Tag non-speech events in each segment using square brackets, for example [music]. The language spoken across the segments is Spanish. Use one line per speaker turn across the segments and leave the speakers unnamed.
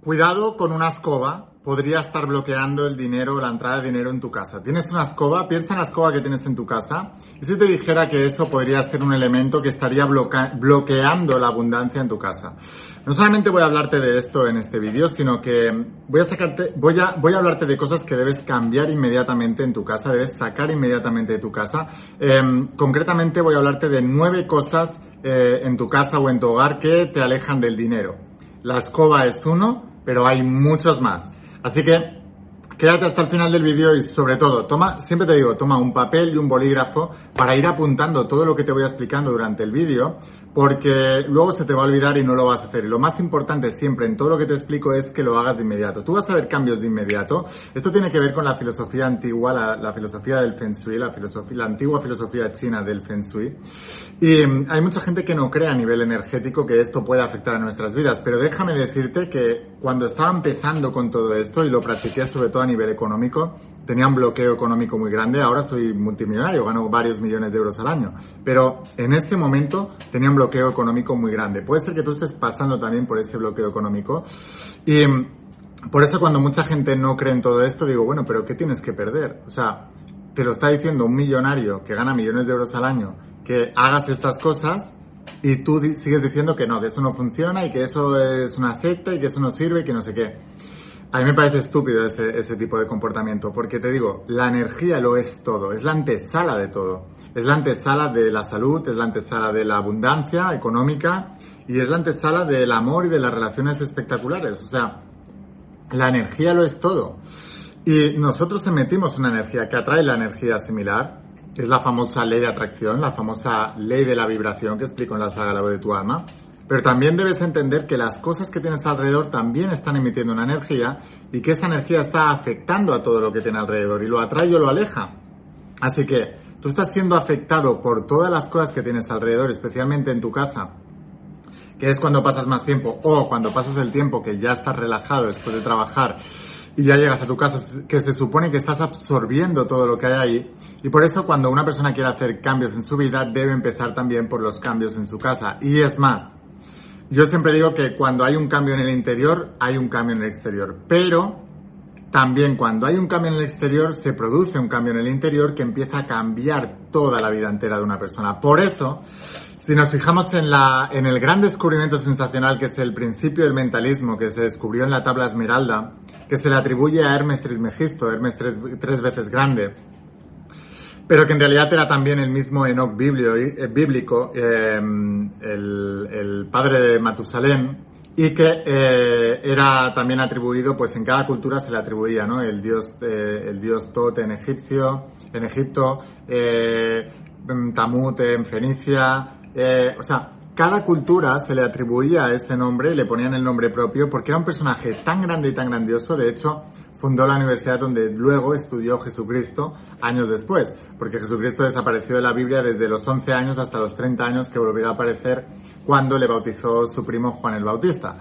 Cuidado con una escoba, podría estar bloqueando el dinero, la entrada de dinero en tu casa. Tienes una escoba, piensa en la escoba que tienes en tu casa, y si te dijera que eso podría ser un elemento que estaría bloqueando la abundancia en tu casa. No solamente voy a hablarte de esto en este vídeo, sino que voy a sacarte, voy a, voy a hablarte de cosas que debes cambiar inmediatamente en tu casa, debes sacar inmediatamente de tu casa. Em, concretamente voy a hablarte de nueve cosas eh, en tu casa o en tu hogar que te alejan del dinero. La escoba es uno, pero hay muchos más. Así que quédate hasta el final del vídeo y sobre todo, toma, siempre te digo, toma un papel y un bolígrafo para ir apuntando todo lo que te voy explicando durante el vídeo porque luego se te va a olvidar y no lo vas a hacer. Y lo más importante siempre en todo lo que te explico es que lo hagas de inmediato. Tú vas a ver cambios de inmediato. Esto tiene que ver con la filosofía antigua, la, filosofía del Feng Shui, la, filosofía, la antigua filosofía china del Feng Shui. Y mm, hay mucha gente que no cree a nivel energético que esto pueda afectar a nuestras vidas, pero déjame decirte que cuando estaba empezando con todo esto y lo practiqué sobre todo a nivel económico, tenía un bloqueo económico muy grande, ahora soy multimillonario, gano varios millones de euros al año, pero en ese momento tenía un bloqueo económico muy grande. Puede ser que tú estés pasando también por ese bloqueo económico y por eso cuando mucha gente no cree en todo esto, digo, bueno, pero ¿qué tienes que perder? O sea, te lo está diciendo un millonario que gana millones de euros al año, que hagas estas cosas y tú sigues diciendo que no, que eso no funciona y que eso es una secta y que eso no sirve y que no sé qué. A mí me parece estúpido ese, tipo de comportamiento, porque te digo, la energía lo es todo, es la antesala de todo. Es la antesala de la salud, es la antesala de la abundancia económica y es la antesala del amor y de las relaciones espectaculares. O sea, la energía lo es todo. Y nosotros emitimos una energía que atrae la energía similar. Es la famosa ley de atracción, la famosa ley de la vibración que explico en la saga La voz de tu alma. Pero también debes entender que las cosas que tienes alrededor también están emitiendo una energía y que esa energía está afectando a todo lo que tiene alrededor y lo atrae o lo aleja. Así que tú estás siendo afectado por todas las cosas que tienes alrededor, especialmente en tu casa, que es cuando pasas más tiempo o cuando pasas el tiempo que ya estás relajado después de trabajar y ya llegas a tu casa, que se supone que estás absorbiendo todo lo que hay ahí. Y por eso cuando una persona quiere hacer cambios en su vida, debe empezar también por los cambios en su casa. Y es más, yo siempre digo que cuando hay un cambio en el interior, hay un cambio en el exterior. Pero también cuando hay un cambio en el exterior, se produce un cambio en el interior que empieza a cambiar toda la vida entera de una persona. Por eso, si nos fijamos en, la, en el gran descubrimiento sensacional que es el principio del mentalismo que se descubrió en la tabla esmeralda, que se le atribuye a Hermes Trismegisto, Hermes tres, tres veces grande, pero que en realidad era también el mismo Enoch eh, bíblico, eh, el, padre de Matusalén, y que eh, era también atribuido, pues en cada cultura se le atribuía, ¿no? El dios, el dios Tot en egipcio, en Egipto, Tamut en Fenicia, o sea, cada cultura se le atribuía ese nombre, le ponían el nombre propio, porque era un personaje tan grande y tan grandioso, de hecho, fundó la universidad donde luego estudió Jesucristo años después, porque Jesucristo desapareció de la Biblia desde los 11 años hasta los 30 años que volvió a aparecer cuando le bautizó su primo Juan el Bautista.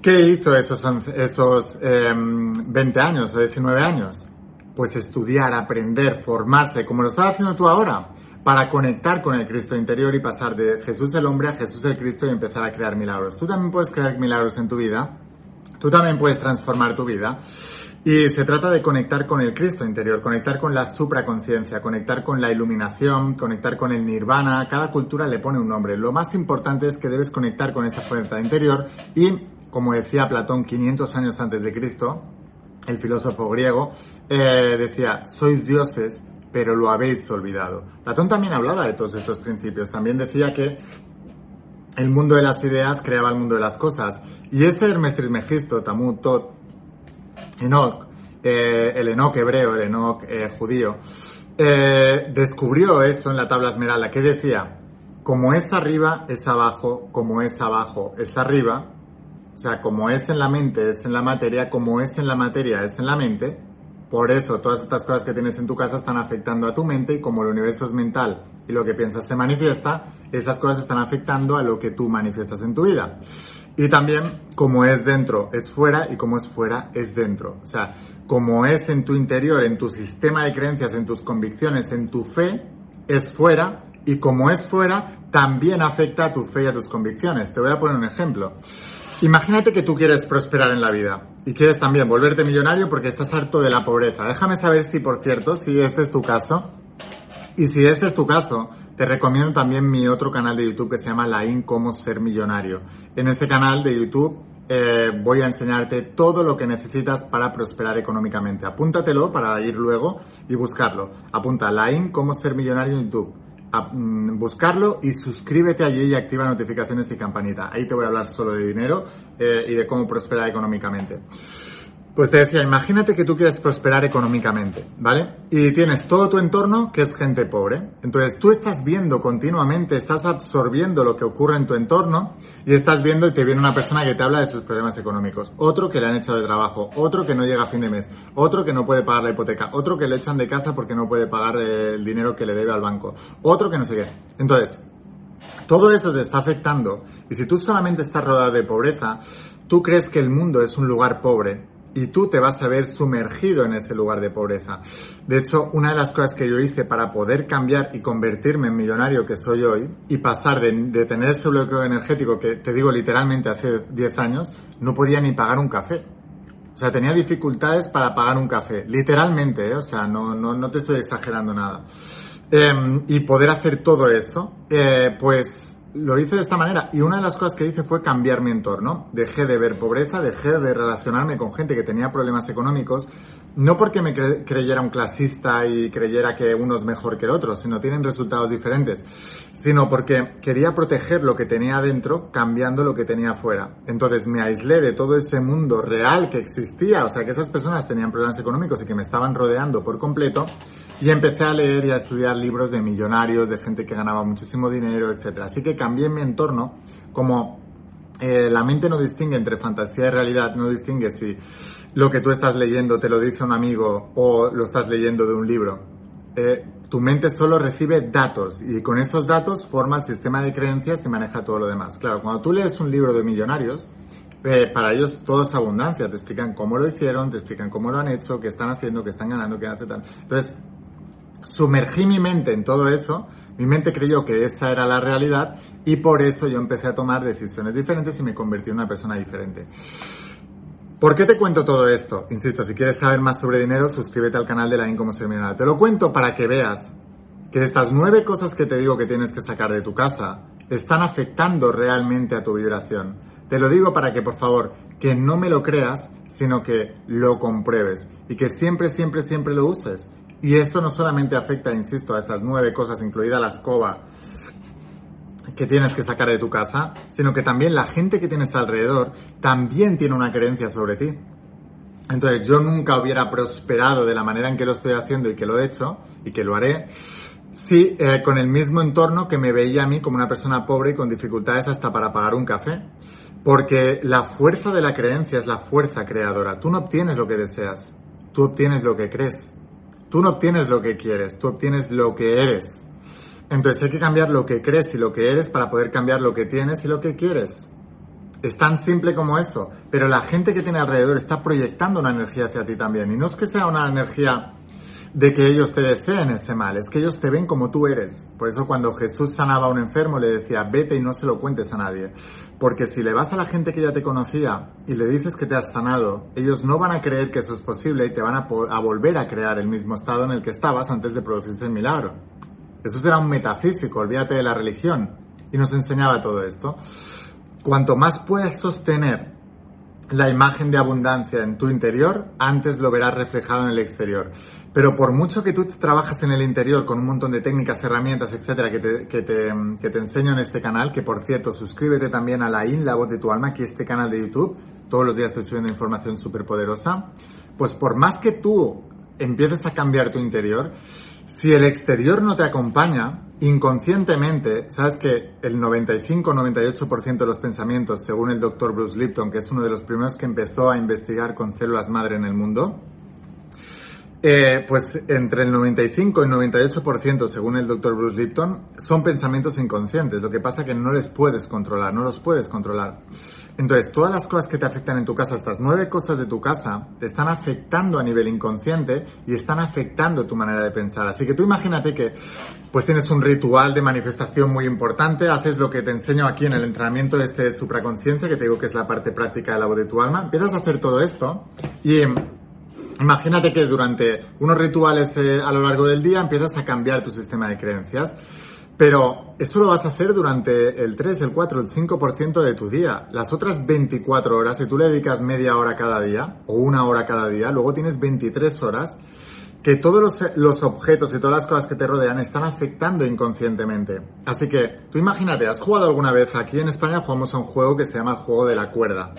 ¿Qué hizo esos, esos 20 em, años o 19 años? Pues estudiar, aprender, formarse, como lo estás haciendo tú ahora, para conectar con el Cristo interior y pasar de Jesús el hombre a Jesús el Cristo y empezar a crear milagros. Tú también puedes crear milagros en tu vida, tú también puedes transformar tu vida. Y se trata de conectar con el Cristo interior, conectar con la supraconciencia, conectar con la iluminación, conectar con el nirvana. Cada cultura le pone un nombre. Lo más importante es que debes conectar con esa fuerza interior y, como decía Platón 500 años antes de Cristo, el filósofo griego, eh, decía, sois dioses, pero lo habéis olvidado. Platón también hablaba de todos estos principios. También decía que el mundo de las ideas creaba el mundo de las cosas. Y ese Hermes Trismegisto, Tamut Tot, Enoch, eh, el Enoch hebreo, el Enoch eh, judío, eh, descubrió eso en la tabla esmeralda, que decía, como es arriba, es abajo, como es abajo, es arriba, o sea, como es en la mente, es en la materia, como es en la materia, es en la mente, por eso todas estas cosas que tienes en tu casa están afectando a tu mente y como el universo es mental y lo que piensas se manifiesta, esas cosas están afectando a lo que tú manifiestas en tu vida. Y también, como es dentro, es fuera y como es fuera, es dentro. O sea, como es en tu interior, en tu sistema de creencias, en tus convicciones, en tu fe, es fuera y como es fuera, también afecta a tu fe y a tus convicciones. Te voy a poner un ejemplo. Imagínate que tú quieres prosperar en la vida y quieres también volverte millonario porque estás harto de la pobreza. Déjame saber si, por cierto, si este es tu caso. Y si este es tu caso, te recomiendo también mi otro canal de YouTube que se llama Lain Cómo Ser Millonario. En este canal de YouTube eh, voy a enseñarte todo lo que necesitas para prosperar económicamente. Apúntatelo para ir luego y buscarlo. Apunta Lain Cómo Ser Millonario en YouTube Mm, buscarlo y suscríbete allí y activa notificaciones y campanita. Ahí te voy a hablar solo de dinero eh, y de cómo prosperar económicamente. Pues te decía, imagínate que tú quieres prosperar económicamente, ¿vale? Y tienes todo tu entorno que es gente pobre. Entonces tú estás viendo continuamente, estás absorbiendo lo que ocurre en tu entorno y estás viendo y te viene una persona que te habla de sus problemas económicos, otro que le han echado de trabajo, otro que no llega a fin de mes, otro que no puede pagar la hipoteca, otro que le echan de casa porque no puede pagar el dinero que le debe al banco, otro que no sé qué. Entonces, todo eso te está afectando y si tú solamente estás rodeado de pobreza, tú crees que el mundo es un lugar pobre y tú te vas a ver sumergido en ese lugar de pobreza. De hecho, una de las cosas que yo hice para poder cambiar y convertirme en millonario que soy hoy y pasar de, tener ese bloqueo energético que te digo literalmente hace 10 años, no podía ni pagar un café. O sea, tenía dificultades para pagar un café, literalmente, ¿eh? o sea, no, no, no te estoy exagerando nada. Em, y poder hacer todo eso, eh, pues lo hice de esta manera y una de las cosas que hice fue cambiar mi entorno. Dejé de ver pobreza, dejé de relacionarme con gente que tenía problemas económicos, no porque me creyera un clasista y creyera que uno es mejor que el otro, sino tienen resultados diferentes, sino porque quería proteger lo que tenía adentro cambiando lo que tenía afuera. Entonces me aislé de todo ese mundo real que existía, o sea que esas personas tenían problemas económicos y que me estaban rodeando por completo y empecé a leer y a estudiar libros de millonarios, de gente que ganaba muchísimo dinero, etc. Así que cambié mi entorno como eh, la mente no distingue entre fantasía y realidad, no distingue si lo que tú estás leyendo te lo dice un amigo o lo estás leyendo de un libro. Eh, tu mente solo recibe datos y con esos datos forma el sistema de creencias y maneja todo lo demás. Claro, cuando tú lees un libro de millonarios, eh, para ellos todo es abundancia, te explican cómo lo hicieron, te explican cómo lo han hecho, qué están haciendo, qué están ganando, qué hacen. Entonces, sumergí mi mente en todo eso, mi mente creyó que esa era la realidad y por eso yo empecé a tomar decisiones diferentes y me convertí en una persona diferente. ¿Por qué te cuento todo esto? Insisto, si quieres saber más sobre dinero, suscríbete al canal de la Income Seminal. Te lo cuento para que veas que estas nueve cosas que te digo que tienes que sacar de tu casa están afectando realmente a tu vibración. Te lo digo para que, por favor, que no me lo creas, sino que lo compruebes y que siempre, siempre, siempre lo uses. Y esto no solamente afecta, insisto, a estas nueve cosas, incluida la escoba, que tienes que sacar de tu casa, sino que también la gente que tienes alrededor también tiene una creencia sobre ti. Entonces yo nunca hubiera prosperado de la manera en que lo estoy haciendo y que lo he hecho y que lo haré si eh, con el mismo entorno que me veía a mí como una persona pobre y con dificultades hasta para pagar un café. Porque la fuerza de la creencia es la fuerza creadora. Tú no obtienes lo que deseas, tú obtienes lo que crees. Tú no obtienes lo que quieres, tú obtienes lo que eres. Entonces hay que cambiar lo que crees y lo que eres para poder cambiar lo que tienes y lo que quieres. Es tan simple como eso, pero la gente que tiene alrededor está proyectando una energía hacia ti también. Y no es que sea una energía de que ellos te deseen ese mal, es que ellos te ven como tú eres. Por eso cuando Jesús sanaba a un enfermo le decía, vete y no se lo cuentes a nadie. Porque si le vas a la gente que ya te conocía y le dices que te has sanado, ellos no van a creer que eso es posible y te van a, a volver a crear el mismo estado en el que estabas antes de producirse el milagro. Jesús era un metafísico, olvídate de la religión, y nos enseñaba todo esto. Cuanto más puedas sostener la imagen de abundancia en tu interior, antes lo verás reflejado en el exterior. Pero por mucho que tú trabajas en el interior con un montón de técnicas, herramientas, etcétera, que te, que te, que te enseño en este canal, que por cierto, suscríbete también a la IN, la voz de tu alma, que es este canal de YouTube, todos los días estoy subiendo información súper poderosa, pues por más que tú empieces a cambiar tu interior, si el exterior no te acompaña, inconscientemente, sabes que el 95-98% de los pensamientos, según el doctor Bruce Lipton, que es uno de los primeros que empezó a investigar con células madre en el mundo, eh, pues entre el 95 y el 98%, según el doctor Bruce Lipton, son pensamientos inconscientes. Lo que pasa es que no les puedes controlar, no los puedes controlar. Entonces, todas las cosas que te afectan en tu casa, estas nueve cosas de tu casa, te están afectando a nivel inconsciente y están afectando tu manera de pensar. Así que tú imagínate que pues tienes un ritual de manifestación muy importante, haces lo que te enseño aquí en el entrenamiento de este supraconciencia, que te digo que es la parte práctica de la voz de tu alma, empiezas a hacer todo esto y Imagínate que durante unos rituales eh, a lo largo del día empiezas a cambiar tu sistema de creencias, pero eso lo vas a hacer durante el 3, el 4, el 5% de tu día. Las otras 24 horas, si tú le dedicas media hora cada día o una hora cada día, luego tienes 23 horas que todos los, los, objetos y todas las cosas que te rodean están afectando inconscientemente. Así que tú imagínate, ¿has jugado alguna vez? Aquí en España jugamos a un juego que se llama el juego de la cuerda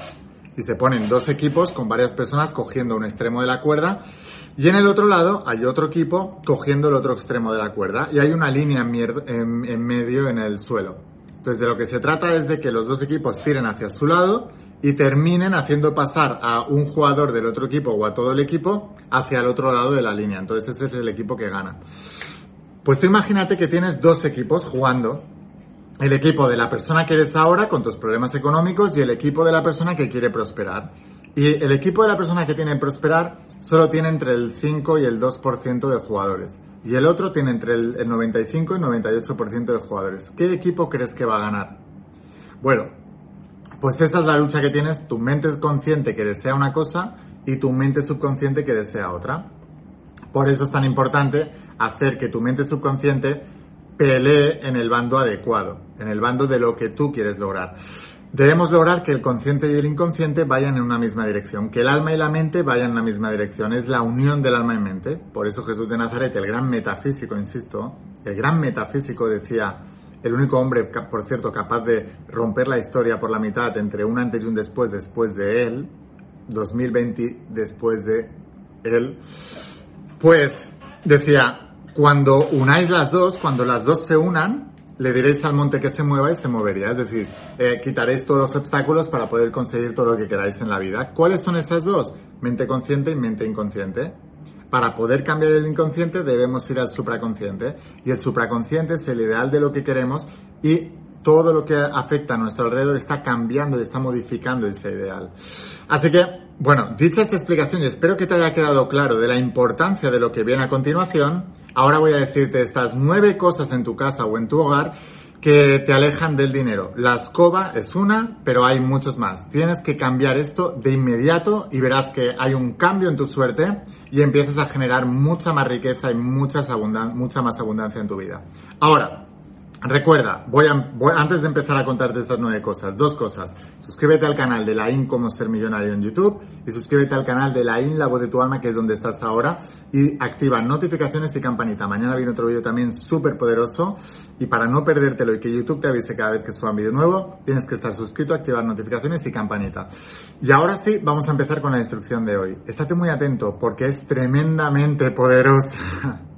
y se ponen dos equipos con varias personas cogiendo un extremo de la cuerda y en el otro lado hay otro equipo cogiendo el otro extremo de la cuerda y hay una línea en, en, medio en el suelo. Entonces de lo que se trata es de que los dos equipos tiren hacia su lado y terminen haciendo pasar a un jugador del otro equipo o a todo el equipo hacia el otro lado de la línea. Entonces este es el equipo que gana. Pues tú imagínate que tienes dos equipos jugando el equipo de la persona que eres ahora con tus problemas económicos y el equipo de la persona que quiere prosperar. Y el equipo de la persona que tiene prosperar solo tiene entre el 5 y el 2% de jugadores. Y el otro tiene entre el 95 y el 98% de jugadores. ¿Qué equipo crees que va a ganar? Bueno, pues esa es la lucha que tienes, tu mente consciente que desea una cosa y tu mente subconsciente que desea otra. Por eso es tan importante hacer que tu mente subconsciente pelee en el bando adecuado, en el bando de lo que tú quieres lograr. Debemos lograr que el consciente y el inconsciente vayan en una misma dirección, que el alma y la mente vayan en la misma dirección. Es la unión del alma y mente. Por eso Jesús de Nazaret, el gran metafísico, insisto, el gran metafísico decía, el único hombre, por cierto, capaz de romper la historia por la mitad entre un antes y un después después de él, 2020 después de él, pues decía, cuando unáis las dos, cuando las dos se unan, le diréis al monte que se mueva y se movería. Es decir, eh, quitaréis todos los obstáculos para poder conseguir todo lo que queráis en la vida. ¿Cuáles son estas dos? Mente consciente y mente inconsciente. Para poder cambiar el inconsciente debemos ir al supraconsciente. Y el supraconsciente es el ideal de lo que queremos y todo lo que afecta a nuestro alrededor está cambiando y está modificando ese ideal. Así que, bueno, dicha esta explicación y espero que te haya quedado claro de la importancia de lo que viene a continuación, Ahora voy a decirte estas nueve cosas en tu casa o en tu hogar que te alejan del dinero. La escoba es una, pero hay muchos más. Tienes que cambiar esto de inmediato y verás que hay un cambio en tu suerte y empiezas a generar mucha más riqueza y mucha más abundancia en tu vida. Ahora, Recuerda, voy, a, antes de empezar a contarte estas nueve cosas, dos cosas. Suscríbete al canal de la IN Como Ser Millonario en YouTube y suscríbete al canal de la IN La Voz de Tu Alma, que es donde estás ahora, y activa notificaciones y campanita. Mañana viene otro vídeo también súper poderoso y para no perdértelo y que YouTube te avise cada vez que suba un vídeo nuevo, tienes que estar suscrito, activar notificaciones y campanita. Y ahora sí, vamos a empezar con la instrucción de hoy. Estate muy atento porque es tremendamente poderosa. [laughs]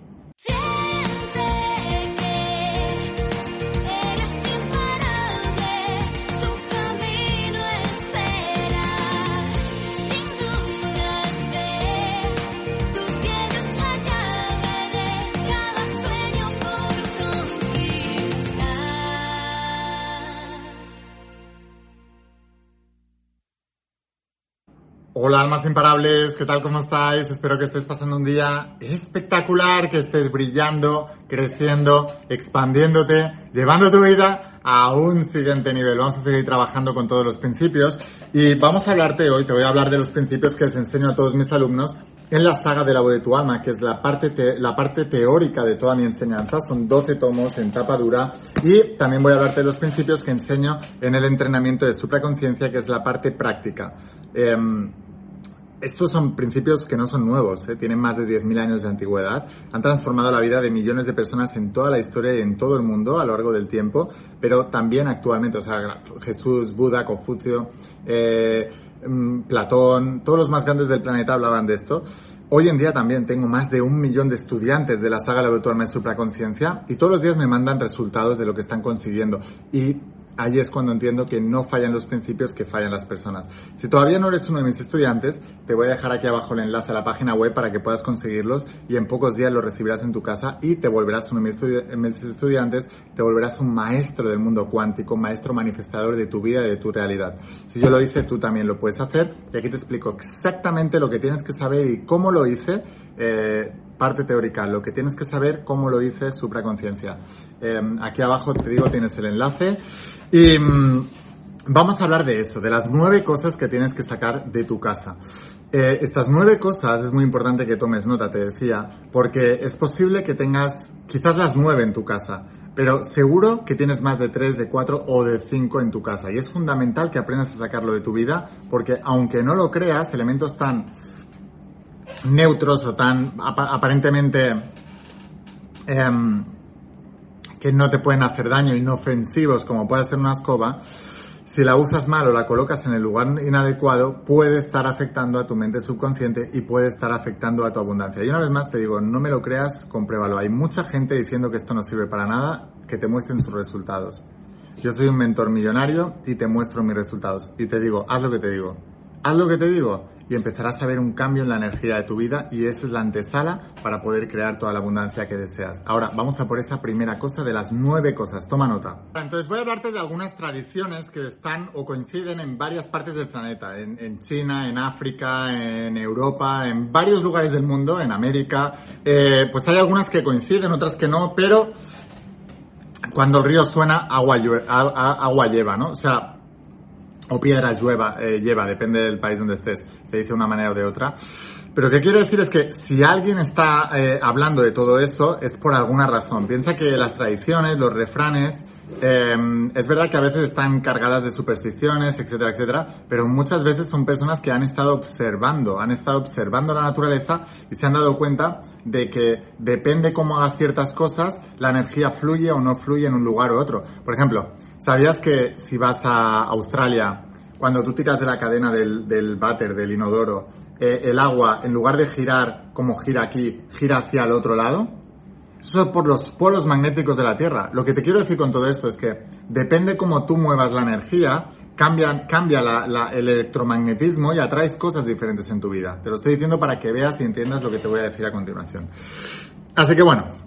Hola almas imparables, ¿qué tal? ¿Cómo estáis? Espero que estés pasando un día espectacular, que estés brillando, creciendo, expandiéndote, llevando tu vida a un siguiente nivel. Vamos a seguir trabajando con todos los principios y vamos a hablarte hoy, te voy a hablar de los principios que les enseño a todos mis alumnos en la saga de la voz de tu alma, que es la parte, la parte teórica de toda mi enseñanza. Son 12 tomos en tapa dura y también voy a hablarte de los principios que enseño en el entrenamiento de supraconciencia, que es la parte práctica. Em, estos son principios que no son nuevos, ¿eh? tienen más de 10.000 años de antigüedad, han transformado la vida de millones de personas en toda la historia y en todo el mundo a lo largo del tiempo, pero también actualmente, o sea, Jesús, Buda, Confucio, eh, mm, Platón, todos los más grandes del planeta hablaban de esto. Hoy en día también tengo más de un millón de estudiantes de la saga La Virtual Supraconciencia y todos los días me mandan resultados de lo que están consiguiendo. Y ahí es cuando entiendo que no fallan los principios, que fallan las personas. Si todavía no eres uno de mis estudiantes, te voy a dejar aquí abajo el enlace a la página web para que puedas conseguirlos y en pocos días los recibirás en tu casa y te volverás uno de mis estudiantes, te volverás un maestro del mundo cuántico, maestro manifestador de tu vida y de tu realidad. Si yo lo hice, tú también lo puedes hacer y aquí te explico exactamente lo que tienes que saber y cómo lo hice. Eh, parte teórica, lo que tienes que saber, cómo lo hice, supraconciencia. Eh, aquí abajo te digo, tienes el enlace y... Mm, vamos a hablar de eso, de las nueve cosas que tienes que sacar de tu casa. Eh, estas nueve cosas es muy importante que tomes nota, te decía, porque es posible que tengas quizás las nueve en tu casa, pero seguro que tienes más de tres, de cuatro o de cinco en tu casa. Y es fundamental que aprendas a sacarlo de tu vida, porque aunque no lo creas, elementos tan neutros o tan aparentemente em, que no te pueden hacer daño, inofensivos como puede ser una escoba, si la usas mal o la colocas en el lugar inadecuado, puede estar afectando a tu mente subconsciente y puede estar afectando a tu abundancia. Y una vez más te digo, no me lo creas, compruébalo. Hay mucha gente diciendo que esto no sirve para nada, que te muestren sus resultados. Yo soy un mentor millonario y te muestro mis resultados. Y te digo, haz lo que te digo. Haz lo que te digo y empezarás a ver un cambio en la energía de tu vida y esa es la antesala para poder crear toda la abundancia que deseas. Ahora, vamos a por esa primera cosa de las nueve cosas. Toma nota. Entonces voy a hablarte de algunas tradiciones que están o coinciden en varias partes del planeta. En, China, en África, en Europa, en varios lugares del mundo, en América. Eh, pues hay algunas que coinciden, otras que no, pero cuando el río suena, agua, agua lleva, ¿no? O sea, o piedra llueva, eh, lleva, depende del país donde estés, se dice de una manera o de otra. Pero que quiero decir es que si alguien está eh, hablando de todo eso es por alguna razón. Piensa que las tradiciones, los refranes, eh, es verdad que a veces están cargadas de supersticiones, etcétera, etcétera, pero muchas veces son personas que han estado observando, han estado observando la naturaleza y se han dado cuenta de que depende cómo hagas ciertas cosas, la energía fluye o no fluye en un lugar u otro. Por ejemplo, ¿Sabías que si vas a Australia, cuando tú tiras de la cadena del, del váter, del inodoro, eh, el agua, en lugar de girar como gira aquí, gira hacia el otro lado? Eso es por los polos magnéticos de la Tierra. Lo que te quiero decir con todo esto es que depende cómo tú muevas la energía, cambia, cambia el electromagnetismo y atraes cosas diferentes en tu vida. Te lo estoy diciendo para que veas y entiendas lo que te voy a decir a continuación. Así que bueno,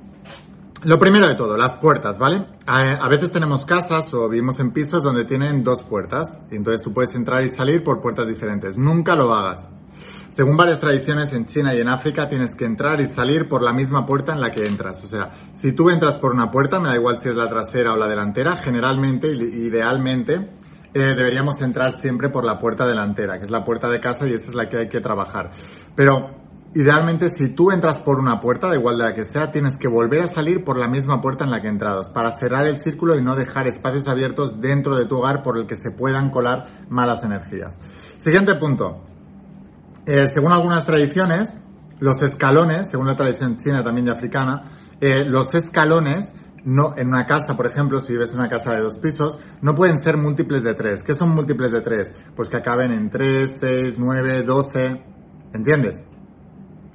lo primero de todo, las puertas, ¿vale? A, veces tenemos casas o vivimos en pisos donde tienen dos puertas y entonces tú puedes entrar y salir por puertas diferentes. Nunca lo hagas. Según varias tradiciones en China y en África tienes que entrar y salir por la misma puerta en la que entras. O sea, si tú entras por una puerta, me da igual si es la trasera o la delantera, generalmente, idealmente, eh, deberíamos entrar siempre por la puerta delantera, que es la puerta de casa y esa es la que hay que trabajar. Pero Idealmente, si tú entras por una puerta, igual de la que sea, tienes que volver a salir por la misma puerta en la que entrados, para cerrar el círculo y no dejar espacios abiertos dentro de tu hogar por el que se puedan colar malas energías. Siguiente punto. Eh, según algunas tradiciones, los escalones, según la tradición china también y africana, eh, los escalones no, en una casa, por ejemplo, si vives en una casa de dos pisos, no pueden ser múltiples de tres. ¿Qué son múltiples de tres? Pues que acaben en 3, 6, 9, 12. ¿Entiendes?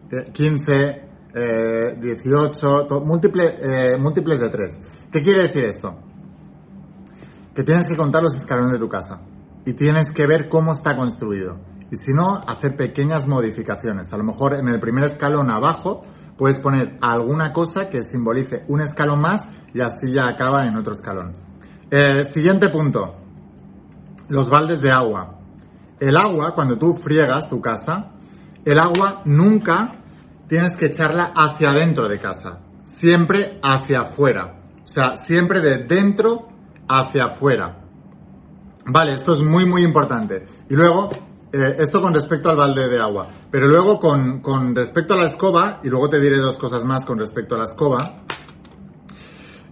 15, eh, 18, múltiple, eh, múltiples de 3. ¿Qué quiere decir esto? Que tienes que contar los escalones de tu casa y tienes que ver cómo está construido. Y si no, hacer pequeñas modificaciones. A lo mejor en el primer escalón abajo puedes poner alguna cosa que simbolice un escalón más y así ya acaba en otro escalón. Eh, siguiente punto. Los baldes de agua. El agua, cuando tú friegas tu casa, el agua nunca tienes que echarla hacia adentro de casa, siempre hacia afuera. O sea, siempre de dentro hacia afuera. Vale, esto es muy, muy importante. Y luego, eh, esto con respecto al balde de agua. Pero luego con, con respecto a la escoba, y luego te diré dos cosas más con respecto a la escoba,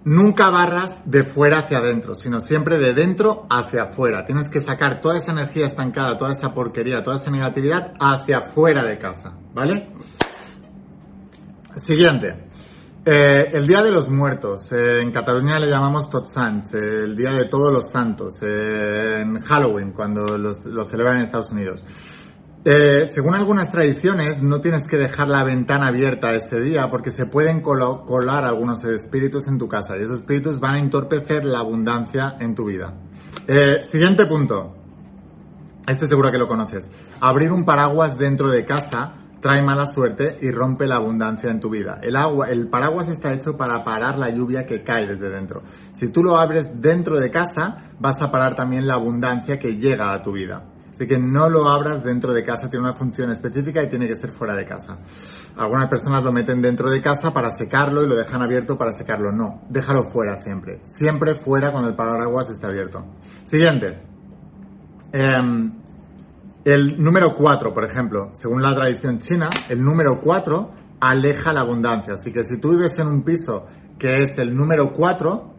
Nunca barras de fuera hacia adentro, sino siempre de dentro hacia afuera. Tienes que sacar toda esa energía estancada, toda esa porquería, toda esa negatividad hacia afuera de casa, ¿vale? Siguiente. Eh, el Día de los Muertos. Eh, en Cataluña le llamamos Tots Sants, eh, el Día de Todos los Santos. en Halloween, cuando lo celebran en Estados Unidos. Eh, según algunas tradiciones, no tienes que dejar la ventana abierta ese día porque se pueden colar algunos espíritus en tu casa y esos espíritus van a entorpecer la abundancia en tu vida. Eh, siguiente punto. Este seguro que lo conoces. Abrir un paraguas dentro de casa trae mala suerte y rompe la abundancia en tu vida. El agua, el paraguas está hecho para parar la lluvia que cae desde dentro. Si tú lo abres dentro de casa, vas a parar también la abundancia que llega a tu vida. Así que no lo abras dentro de casa, tiene una función específica y tiene que ser fuera de casa. Algunas personas lo meten dentro de casa para secarlo y lo dejan abierto para secarlo. No, déjalo fuera siempre. Siempre fuera cuando el paraguas está abierto. Siguiente. Em, el número 4, por ejemplo, según la tradición china, el número 4 aleja la abundancia. Así que si tú vives en un piso que es el número 4,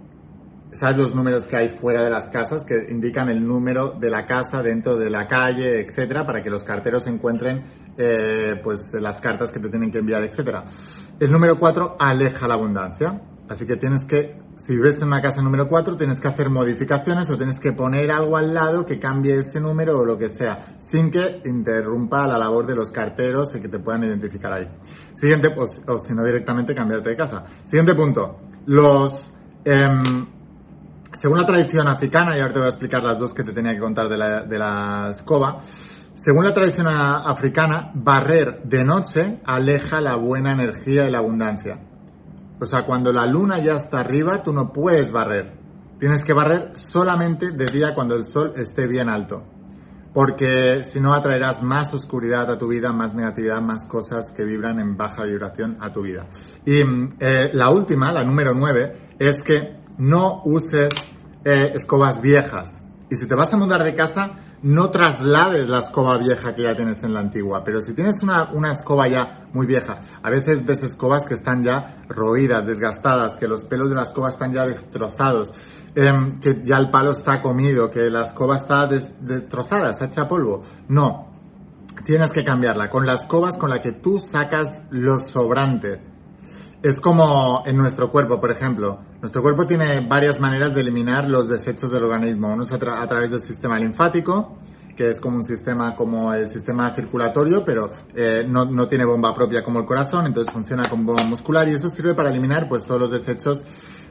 ¿Sabes los números que hay fuera de las casas que indican el número de la casa dentro de la calle, etcétera, para que los carteros encuentren eh, pues las cartas que te tienen que enviar, etcétera? El número 4 aleja la abundancia. Así que tienes que, si vives en una casa número 4, tienes que hacer modificaciones o tienes que poner algo al lado que cambie ese número o lo que sea, sin que interrumpa la labor de los carteros y que te puedan identificar ahí. Siguiente, pues, o si no directamente cambiarte de casa. Siguiente punto. Los, em, según la tradición africana, y ahora te voy a explicar las dos que te tenía que contar de la, de la escoba, según la tradición africana, barrer de noche aleja la buena energía y la abundancia. O sea, cuando la luna ya está arriba, tú no puedes barrer. Tienes que barrer solamente de día cuando el sol esté bien alto. Porque si no atraerás más oscuridad a tu vida, más negatividad, más cosas que vibran en baja vibración a tu vida. Y eh, la última, la número nueve, es que no uses eh, escobas viejas. Y si te vas a mudar de casa, no traslades la escoba vieja que ya tienes en la antigua. Pero si tienes una, una escoba ya muy vieja, a veces ves escobas que están ya roídas, desgastadas, que los pelos de la escoba están ya destrozados, em, que ya el palo está comido, que la escoba está destrozada, está hecha polvo. No, tienes que cambiarla con las escobas con la que tú sacas lo sobrante es como en nuestro cuerpo, por ejemplo. Nuestro cuerpo tiene varias maneras de eliminar los desechos del organismo. Uno es a, través del sistema linfático, que es como un sistema como el sistema circulatorio, pero eh, no, no, tiene bomba propia como el corazón, entonces funciona como bomba muscular y eso sirve para eliminar pues todos los desechos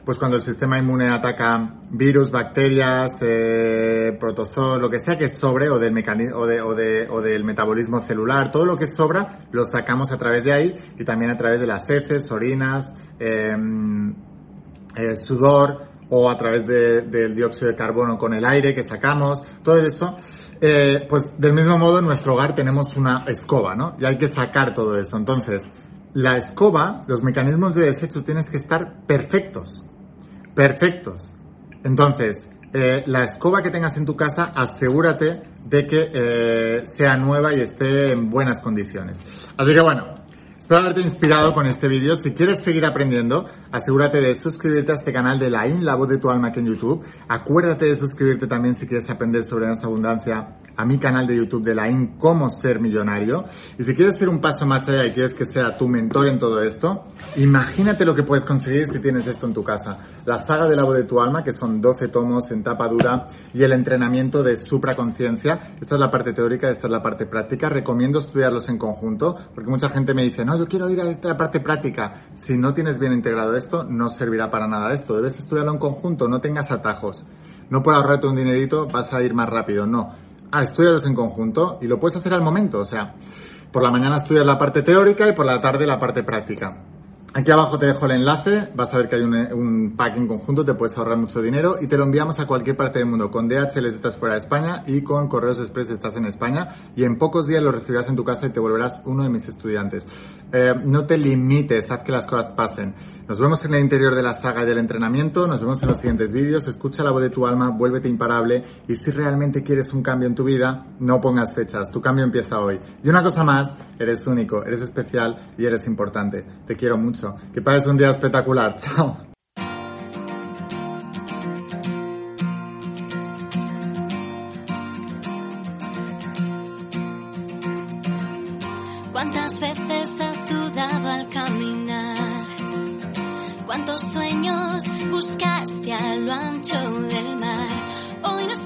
pues cuando el sistema inmune ataca virus, bacterias, eh, protozoos, lo que sea que sobre o del mecanismo de, o, de, o del metabolismo celular, todo lo que sobra lo sacamos a través de ahí y también a través de las heces, orinas, em, eh, sudor o a través de, del dióxido de carbono con el aire que sacamos, todo eso. Eh, pues del mismo modo en nuestro hogar tenemos una escoba, ¿no? Y hay que sacar todo eso. Entonces, la escoba, los mecanismos de desecho tienes que estar perfectos perfectos. Entonces, eh, la escoba que tengas en tu casa, asegúrate de que eh, sea nueva y esté en buenas condiciones. Así que bueno, Espero haberte inspirado con este vídeo. Si quieres seguir aprendiendo, asegúrate de suscribirte a este canal de La In, la voz de tu alma aquí en YouTube. Acuérdate de suscribirte también si quieres aprender sobre esa abundancia a mi canal de YouTube de La In, cómo ser millonario. Y si quieres ir un paso más allá y quieres que sea tu mentor en todo esto, imagínate lo que puedes conseguir si tienes esto en tu casa. La saga de la voz de tu alma, que son 12 tomos en tapa dura, y el entrenamiento de supraconciencia. Esta es la parte teórica, esta es la parte práctica. Recomiendo estudiarlos en conjunto, porque mucha gente me dice, no, yo quiero ir a la parte práctica. Si no tienes bien integrado esto, no servirá para nada esto. Debes estudiarlo en conjunto, no tengas atajos. No puedo ahorrarte un dinerito, vas a ir más rápido. No. Ah, estudialos en conjunto y lo puedes hacer al momento. O sea, por la mañana estudias la parte teórica y por la tarde la parte práctica. Aquí abajo te dejo el enlace, vas a ver que hay un, un, pack en conjunto, te puedes ahorrar mucho dinero y te lo enviamos a cualquier parte del mundo. Con DHL estás fuera de España y con Correos Express estás en España y en pocos días lo recibirás en tu casa y te volverás uno de mis estudiantes. Eh, no te limites, haz que las cosas pasen. Nos vemos en el interior de la saga y del entrenamiento, nos vemos en los siguientes vídeos, escucha la voz de tu alma, vuélvete imparable y si realmente quieres un cambio en tu vida, no pongas fechas, tu cambio empieza hoy. Y una cosa más, eres único, eres especial y eres importante. Te quiero mucho. Que pases un día espectacular. [laughs] Chao.
¿Cuántas veces has dudado al caminar? ¿Cuántos sueños buscaste a lo ancho del mar? Hoy no es